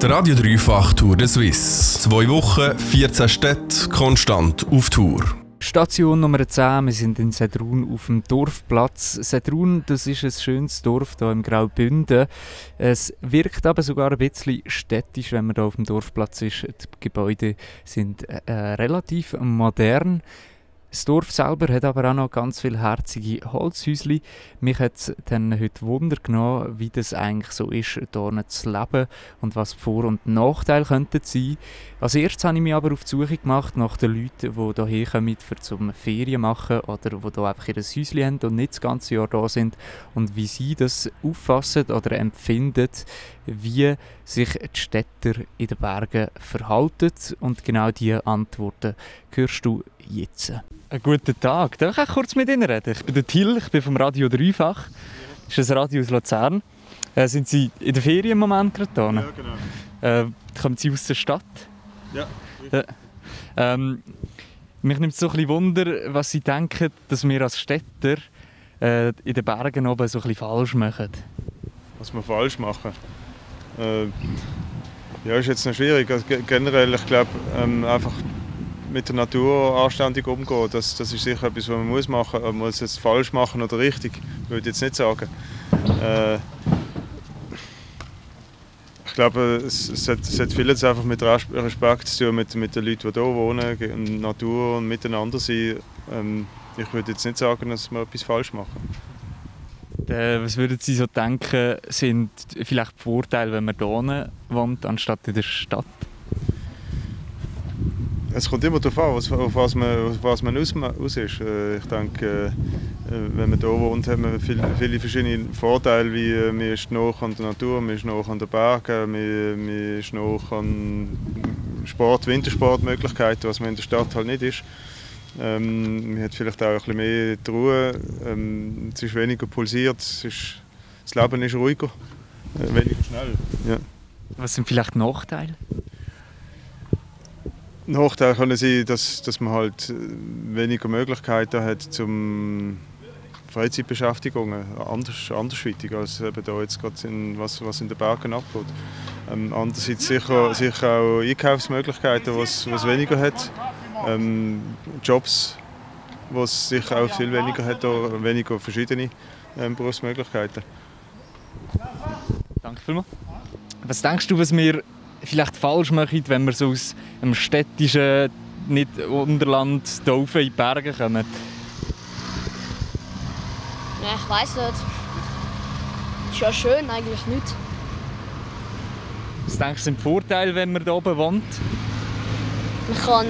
Der Radio Dreifach Tour de Suisse. Zwei Wochen, 14 Städte, konstant auf Tour. Station Nummer 10, wir sind in Sedrun auf dem Dorfplatz. Sedrun, das ist ein schönes Dorf hier im Graubünden. Es wirkt aber sogar ein bisschen städtisch, wenn man hier auf dem Dorfplatz ist. Die Gebäude sind äh, relativ modern. Das Dorf selber hat aber auch noch ganz viele herzige Holzhäuschen. Mich hat dann heute Wunder genommen, wie das eigentlich so ist, hier zu leben und was Vor- und Nachteile könnten sein. Als erstes habe ich mich aber auf die Suche gemacht nach den Leuten, die hierher kommen, für zum Ferien machen oder die hier einfach ihr Häuschen haben und nicht das ganze Jahr da sind und wie sie das auffassen oder empfinden, wie sich die Städter in den Bergen verhalten. Und genau diese Antworten hörst du jetzt. Einen guten Tag. Darf ich kurz mit Ihnen reden? Ich bin der Till, ich bin vom Radio Dreifach. Das ist ein Radio aus Luzern. Äh, sind Sie in der Ferien im Moment gerade da? Ja, genau. Äh, kommen Sie aus der Stadt? Ja. ja. Ähm, mich nimmt so ein bisschen Wunder, was Sie denken, dass wir als Städter äh, in den Bergen oben so ein bisschen falsch machen. Was wir falsch machen? Äh, ja, ist jetzt noch schwierig. Also, generell, ich glaube, ähm, einfach mit der Natur anständig umgehen, das, das ist sicher etwas, was man muss machen muss. Ob man es jetzt falsch machen oder richtig, würde ich jetzt nicht sagen. Äh, ich glaube, es, es, hat, es hat vieles einfach mit Respekt zu tun, mit, mit den Leuten, die hier wohnen, Natur und miteinander sein. Ähm, ich würde jetzt nicht sagen, dass wir etwas falsch machen. Äh, was würden Sie so denken, sind vielleicht die Vorteile, wenn man hier wohnt, anstatt in der Stadt? Es kommt immer darauf an, auf was man, auf was man aus, aus ist. Äh, ich denke, äh, wenn man hier wohnt, hat man viele, viele verschiedene Vorteile, wie man ist nah an der Natur, man ist nah an den Bergen, man, man ist nah an Sport, Wintersportmöglichkeiten, was man in der Stadt halt nicht ist. Ähm, man hat vielleicht auch ein bisschen mehr die Ruhe, ähm, es ist weniger pulsiert, es ist, das Leben ist ruhiger, äh, weniger schnell. Ja. Was sind vielleicht Nachteile? Nachteil können sein, dass, dass man halt weniger Möglichkeiten hat zum Freizeitbeschäftigungen, anders, andersweitig als eben da jetzt gerade in, was, was in den Bergen abgeht. Ähm, andererseits sicher, sicher auch Einkaufsmöglichkeiten, was, was weniger hat. Ähm, Jobs, was sicher auch viel weniger hat, oder weniger verschiedene ähm, Berufsmöglichkeiten. Danke vielmals. Was denkst du, was wir vielleicht falsch machen, wenn wir so aus einem städtischen nicht Unterland hier in die Berge kommen? Ja, ich weiß nicht. Ist ja schön eigentlich nicht. Was denkst du sind die Vorteile, wenn man hier oben wohnt? Man kann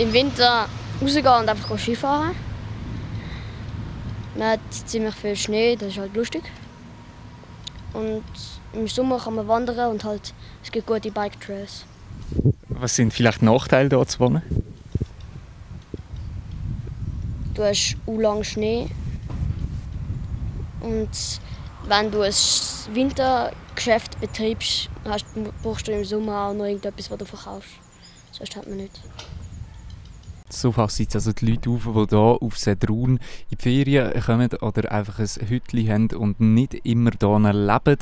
im Winter rausgehen und einfach Skifahren. Man hat ziemlich viel Schnee, das ist halt lustig. Und im Sommer kann man wandern und halt, es gibt gute Bike Trails. Was sind vielleicht Nachteile hier zu wohnen? Du hast lang Schnee. Und wenn du ein Wintergeschäft betreibst, hast, brauchst du im Sommer auch noch irgendetwas, was du verkaufst. Sonst hat man nicht. So fassen also die Leute auf, die hier auf Sedrun in die Ferien kommen oder einfach ein Hütchen haben und nicht immer hier leben.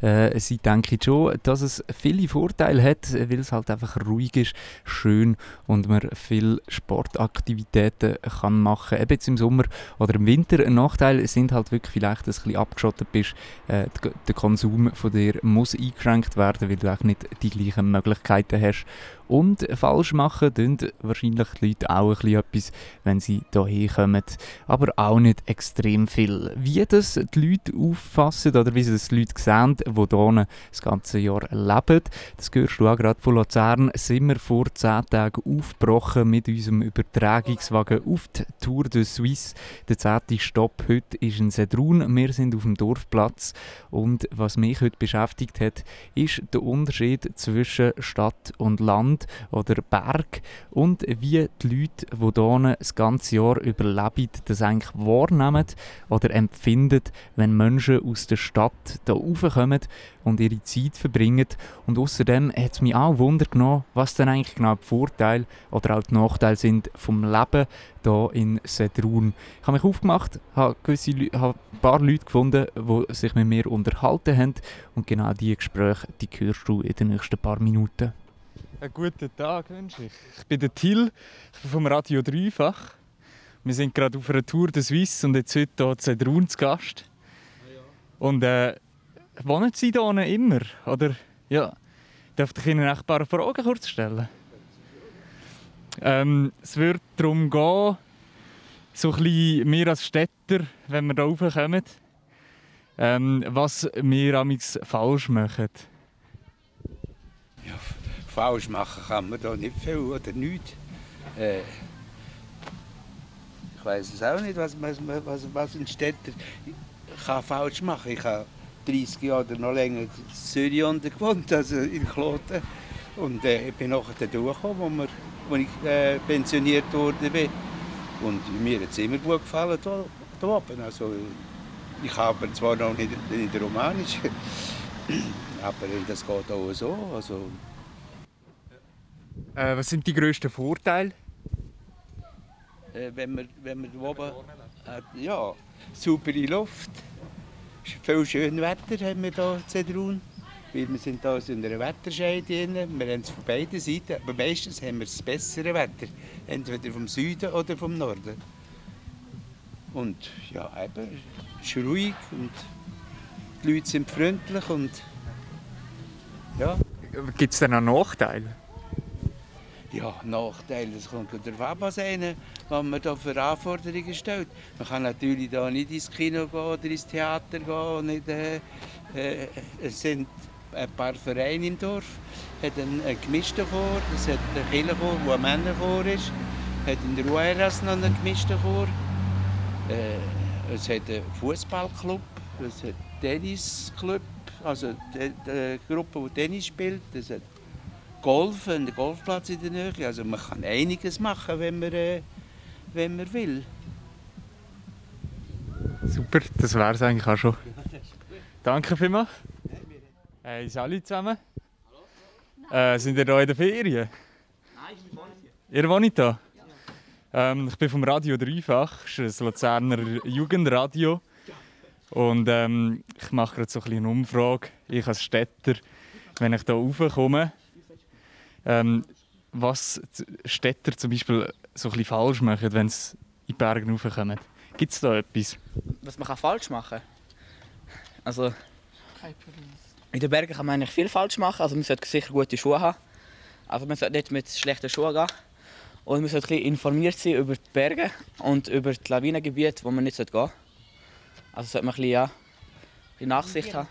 Äh, sie denken schon, dass es viele Vorteile hat, weil es halt einfach ruhig ist, schön und man viele Sportaktivitäten kann machen kann. Eben jetzt im Sommer oder im Winter. Ein Nachteil sind halt wirklich vielleicht, dass du ein bisschen abgeschottet bist. Äh, der Konsum von dir muss eingeschränkt werden, weil du auch nicht die gleichen Möglichkeiten hast. Und falsch machen tun wahrscheinlich die Leute auch etwas, wenn sie hierher kommen. Aber auch nicht extrem viel. Wie das die Leute auffassen oder wie sie das die Leute sehen, die hier das ganze Jahr leben, das hörst du auch gerade von Luzern, sind wir vor 10 Tagen aufgebrochen mit unserem Übertragungswagen auf die Tour de Suisse. Der zehnte Stopp heute ist in Sedrun. Wir sind auf dem Dorfplatz und was mich heute beschäftigt hat, ist der Unterschied zwischen Stadt und Land oder Berg und wie die Leute, die hier das ganze Jahr überleben, das eigentlich wahrnehmen oder empfinden, wenn Menschen aus der Stadt hier raufkommen und ihre Zeit verbringen. Und außerdem hat es mich auch Wunder genommen, was denn eigentlich genau die Vorteile oder auch die Nachteile sind vom Leben hier in Sedrun. Ich habe mich aufgemacht, habe, gewisse, habe ein paar Leute gefunden, die sich mit mir unterhalten haben und genau diese Gespräche, die hörst du in den nächsten paar Minuten. Einen guten Tag wünsche ich. Ich bin der Till, ich bin vom Radio Dreifach. Wir sind gerade auf einer Tour de Suisse und jetzt heute hier in Sedrun zu Gast. Und äh, wohnen Sie hier immer? Oder, ja, darf ich Ihnen ein paar Fragen kurz stellen? Ähm, es wird darum gehen, so ein bisschen wir als Städter, wenn wir hier raufkommen, ähm, was wir amigs falsch machen. Falsch machen kann man da nicht viel oder nichts. Äh, ich weiß es auch nicht, was, was, was, was ein Städter kann falsch machen. Ich habe 30 Jahre oder noch länger in Zürich gewohnt, also in Kloten. Und äh, ich bin nachher durchgekommen, wo, wir, wo ich äh, pensioniert wurde. Und mir hat es immer gut gefallen hier, hier oben. Also, ich habe zwar noch nicht, nicht Romanisch, aber das geht auch so. Also, äh, was sind die grössten Vorteile? Äh, wenn wir, wenn wir oben, äh, ja, saubere Luft, viel schönes Wetter haben wir hier in Zedrun. Weil wir sind hier in einer Wetterscheide drin. Wir haben es von beiden Seiten, aber meistens haben wir das bessere Wetter. Entweder vom Süden oder vom Norden. Und ja, eben, es ist ruhig und die Leute sind freundlich und ja. Gibt es denn auch Nachteile? Ja, Nachteile, das kommt darauf ab, was, was man da für Anforderungen stellt. Man kann natürlich da nicht ins Kino gehen oder ins Theater gehen. Nicht, äh, äh, es sind ein paar Vereine im Dorf, hat einen, gemischten Chor, es hat einen Kirchenchor, der ein Männerchor ist, hat in der Rueras noch einen gemischten Chor, äh, es hat einen Fußballclub, es hat einen Tennisclub, also eine Gruppe, die Tennis spielt, es hat Golf, einen Golfplatz in der Nähe. Also man kann einiges machen, wenn man, äh, wenn man will. Super, das wäre es eigentlich auch schon. Danke vielmals. Hey, alle zusammen. Äh, sind ihr hier in der Ferien? Nein, ich wohne hier. Ihr wohnt hier? Ähm, ich bin vom Radio Dreifach, das ist ein Luzerner Jugendradio. Und ähm, ich mache gerade so ein eine Umfrage. Ich als Städter, wenn ich hier raufkomme, ähm, was Städter zum Beispiel so ein falsch machen, wenn sie in die Berge raufkommen. Gibt es da etwas? Was man falsch machen kann? Also, in den Bergen kann man eigentlich viel falsch machen. Also man sollte sicher gute Schuhe haben. Also man sollte nicht mit schlechten Schuhen gehen. Und man sollte informiert sein über die Berge und über die Lawinengebiete, wo man nicht gehen sollte. Also sollte man ein bisschen, ja, ein bisschen Nachsicht haben.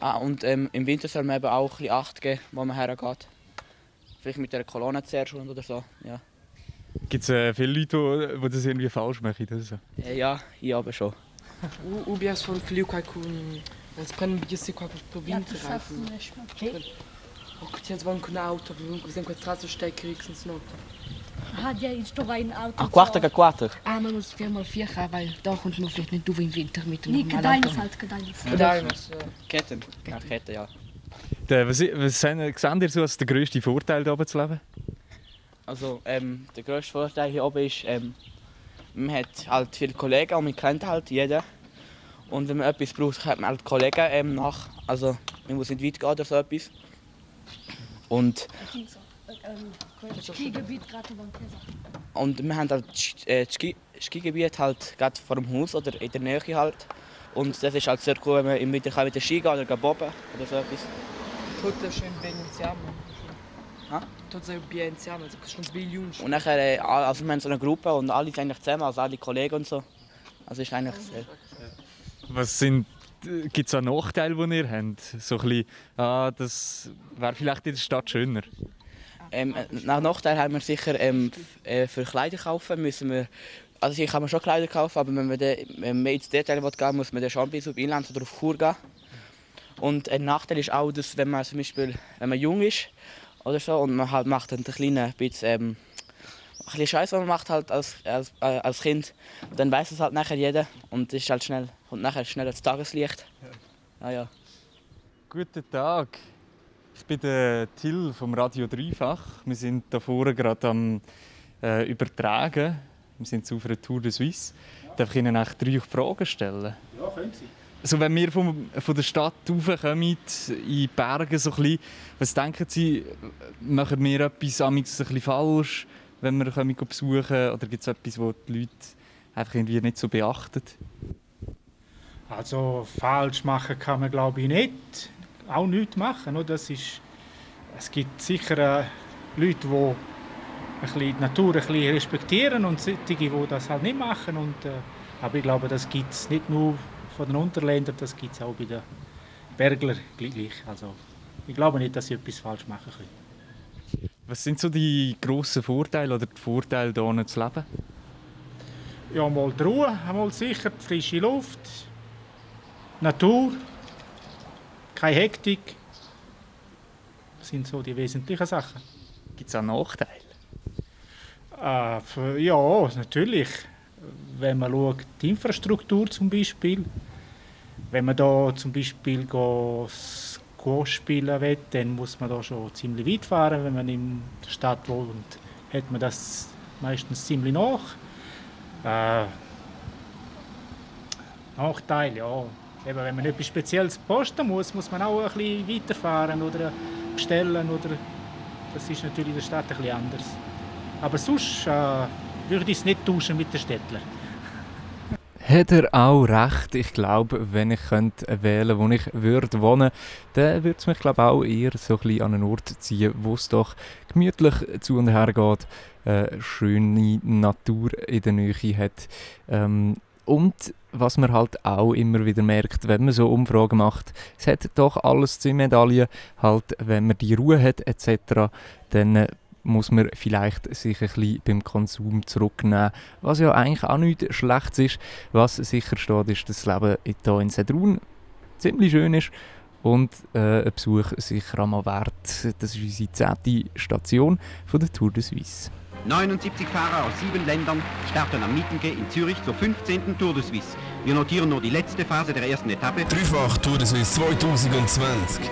Ah, und ähm, im Winter soll man eben auch ein bisschen Acht geben, wo man hergeht. Vielleicht mit der Kolonne zuerst oder so. Ja. Gibt es äh, viele Leute, die das irgendwie falsch machen? Also? Äh, ja, ich aber schon. Um filho com eles prendem bem com a província O que tinha vão com auto, vão com a traça stecker wenigstens noch. Ah, ja, ist doch ein Auto. Ach, Quarter, Quarter. Ah, man muss viermal vier haben, weil da kommst du noch vielleicht nicht du im Winter mit dem Nee, Gedeines halt, Gedeines. Gedeines, Ketten. Ja, Ketten, ja. Der, was, was seht ihr so als der grösste Vorteil hier oben zu leben? Also, ähm, der grösste Vorteil hier oben ist, ähm, man hat halt viele Kollegen und man kennt halt jeden. Und wenn man etwas braucht, hat man halt Kollegen ähm, nach. Also man muss nicht weit gehen oder so etwas. Und, Skigebiet gerade und wir haben halt äh, das Ski Skigebiet halt gerade vor dem Haus oder in der Nähe halt. Und das ist halt sehr cool, wenn man im Winter mit der Ski gehen oder boben oder so etwas. Tut das schön Benziano. Ha? Tut so Benziano, also schon zwei Jungs. Und nachher, äh, also wir haben so eine Gruppe und alle sind eigentlich zusammen, also alle Kollegen und so. Also ist eigentlich sehr... Was sind gibt es auch Nachteile, die ihr habt? So ein bisschen, ah, das wäre vielleicht in der Stadt schöner. Ähm, nach Nachteil haben wir sicher ähm, äh, für Kleider kaufen müssen wir also hier kann man schon Kleider kaufen, aber wenn man, man ins Detail gehen muss man dann schon bis auf Inland oder auf Chur gehen. Und ein Nachteil ist auch, dass wenn man zum Beispiel wenn man jung ist oder so und man halt macht dann ein kleines bisschen, ähm, ein bisschen Scheiß, was man macht halt als, als, äh, als Kind. Dann weiß es halt nachher jeder und ist halt schnell und nachher schnell das Tageslicht. Ja, ja. Guten Tag. Ich bin der Till vom Radio Dreifach. Wir sind da vorne gerade am äh, Übertragen. Wir sind zu einer Tour de Suisse. Darf ich Ihnen eigentlich drei Fragen stellen? Ja, können Sie. Also wenn wir vom, von der Stadt raufkommen, in die Berge, so ein bisschen, was denken Sie, machen wir etwas ein bisschen falsch, wenn wir kommen besuchen Oder gibt es etwas, was die Leute einfach irgendwie nicht so beachten? Also falsch machen kann man glaube ich nicht. Auch nichts machen. Oder? Das ist, es gibt sicher äh, Leute, die ein bisschen die Natur ein bisschen respektieren und solche, die das halt nicht machen. Und, äh, aber ich glaube, das gibt es nicht nur von den Unterländern, das gibt es auch bei den Bergler gleich. Also ich glaube nicht, dass sie etwas falsch machen können. Was sind so die grossen Vorteile oder die Vorteile, hier zu leben? Ja, mal die Ruhe, einmal sicher, die frische Luft, Natur, keine Hektik. Das sind so die wesentlichen Sachen. Gibt es auch Nachteile? Äh, ja, natürlich. Wenn man schaut, die Infrastruktur zum Beispiel, wenn man da zum Beispiel Squash spielen will, dann muss man da schon ziemlich weit fahren. Wenn man in der Stadt wohnt, hat man das meistens ziemlich nach. Äh, Nachteil, ja. Eben, wenn man etwas Spezielles posten muss, muss man auch ein bisschen weiterfahren oder bestellen. Oder das ist natürlich in der Stadt bisschen anders. Aber sonst äh, würde ich es nicht tauschen mit den Städtlern. Hat er auch recht. Ich glaube, wenn ich könnte wählen wo ich würde wohnen dann würde es mich glaube auch eher so ein bisschen an einen Ort ziehen, wo es doch gemütlich zu und her geht, äh, schöne Natur in der Nähe hat. Ähm, und was man halt auch immer wieder merkt, wenn man so Umfragen macht, es hat doch alles zu Medaillen. Halt, wenn man die Ruhe hat etc., dann äh, muss man vielleicht sich ein bisschen beim Konsum zurücknehmen, was ja eigentlich auch nichts Schlechtes ist. Was sicher steht, ist, dass das Leben hier in Sedrun ziemlich schön ist und äh, ein Besuch sicher einmal wert. Das ist unsere zehnte Station von der Tour de Suisse. 79 Fahrer aus sieben Ländern starten am Mittenge in Zürich zur 15. Tour de Suisse. Wir notieren nur die letzte Phase der ersten Etappe. Dreifach Tour de Suisse 2020.